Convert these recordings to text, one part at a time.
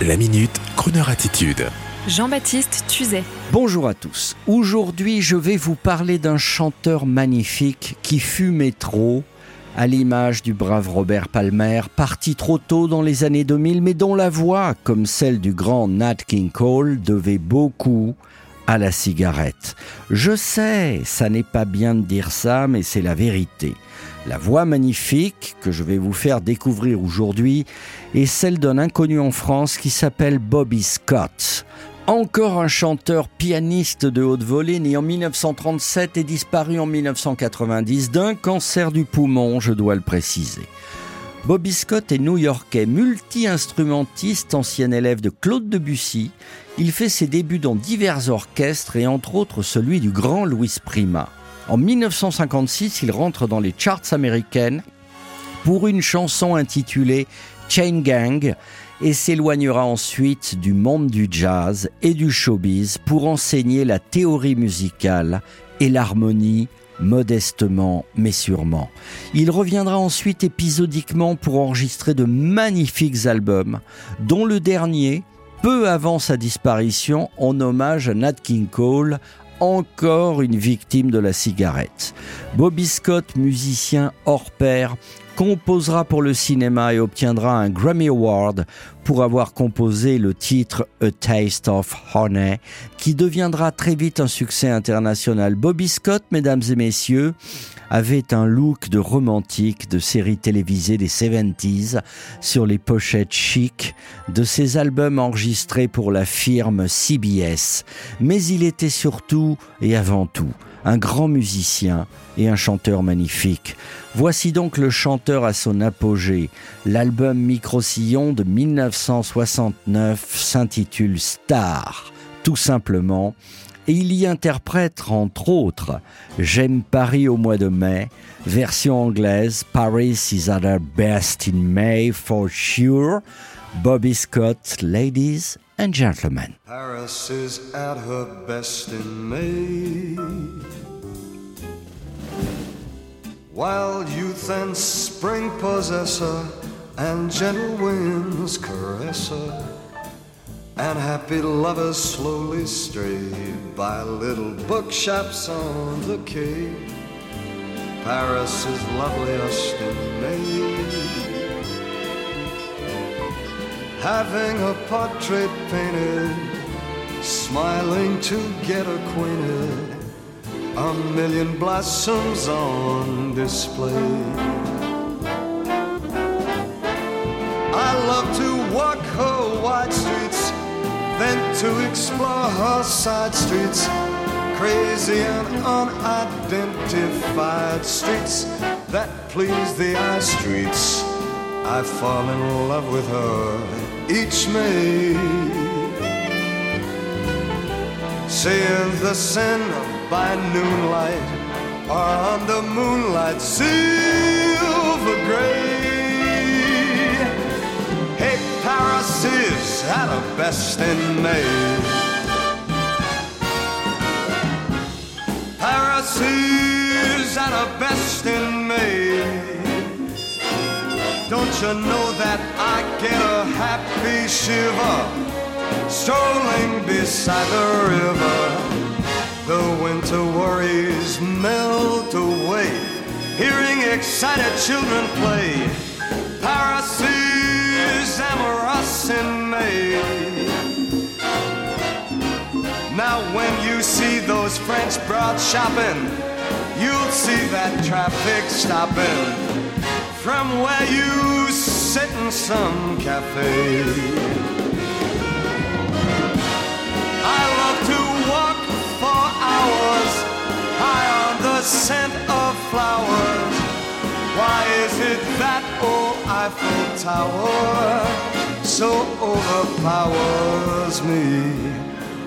La minute, Kroneur attitude. Jean-Baptiste Tuzet. Bonjour à tous. Aujourd'hui, je vais vous parler d'un chanteur magnifique qui fut métro, à l'image du brave Robert Palmer, parti trop tôt dans les années 2000, mais dont la voix, comme celle du grand Nat King Cole, devait beaucoup à la cigarette. Je sais, ça n'est pas bien de dire ça, mais c'est la vérité. La voix magnifique que je vais vous faire découvrir aujourd'hui est celle d'un inconnu en France qui s'appelle Bobby Scott. Encore un chanteur pianiste de haute volée né en 1937 et disparu en 1990 d'un cancer du poumon, je dois le préciser. Bobby Scott est new-yorkais, multi-instrumentiste, ancien élève de Claude Debussy. Il fait ses débuts dans divers orchestres et entre autres celui du grand Louis Prima. En 1956, il rentre dans les charts américaines pour une chanson intitulée Chain Gang et s'éloignera ensuite du monde du jazz et du showbiz pour enseigner la théorie musicale et l'harmonie modestement mais sûrement. Il reviendra ensuite épisodiquement pour enregistrer de magnifiques albums, dont le dernier, peu avant sa disparition, en hommage à Nat King Cole, encore une victime de la cigarette. Bobby Scott, musicien hors pair, composera pour le cinéma et obtiendra un Grammy Award pour avoir composé le titre A Taste of Honey, qui deviendra très vite un succès international. Bobby Scott, mesdames et messieurs, avait un look de romantique de séries télévisées des 70s sur les pochettes chic de ses albums enregistrés pour la firme CBS. Mais il était surtout et avant tout un grand musicien et un chanteur magnifique. Voici donc le chanteur à son apogée. L'album Micro-Sillon de 1969 s'intitule Star, tout simplement, et il y interprète entre autres J'aime Paris au mois de mai, version anglaise Paris is at her best in May for sure, Bobby Scott, Ladies and Gentlemen. Paris is at her best in May. While youth and spring possess her, and gentle winds caress her, and happy lovers slowly stray by little bookshops on the quay. Paris is loveliest in May. Having a portrait painted, smiling to get acquainted a million blossoms on display. I love to walk her wide streets, then to explore her side streets. Crazy and unidentified streets that please the eye streets. I fall in love with her each May. Seeing the sin by noonlight or on the moonlight silver gray. Hey, Paris is at her best in May. Paris is at her best in May. Don't you know that I get a happy shiver strolling beside the river? The winter worries melt away, hearing excited children play. Paris is amorous in May. Now, when you see those French broads shopping, you'll see that traffic stopping from where you sit in some cafe. Scent of flowers. Why is it that old Eiffel Tower so overpowers me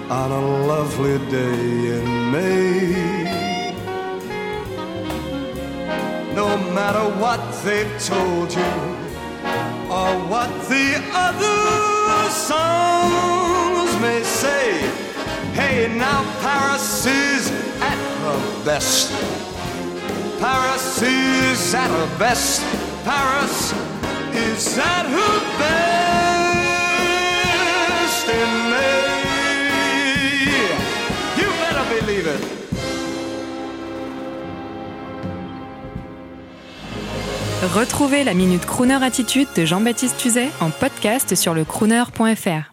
on a lovely day in May? No matter what they've told you or what the other songs may say, hey, now Paris is her best. Paris is at her best. Paris is at her best in May. You better believe it. Retrouvez la Minute Crooner Attitude de Jean-Baptiste Tuzet en podcast sur le crooner.fr.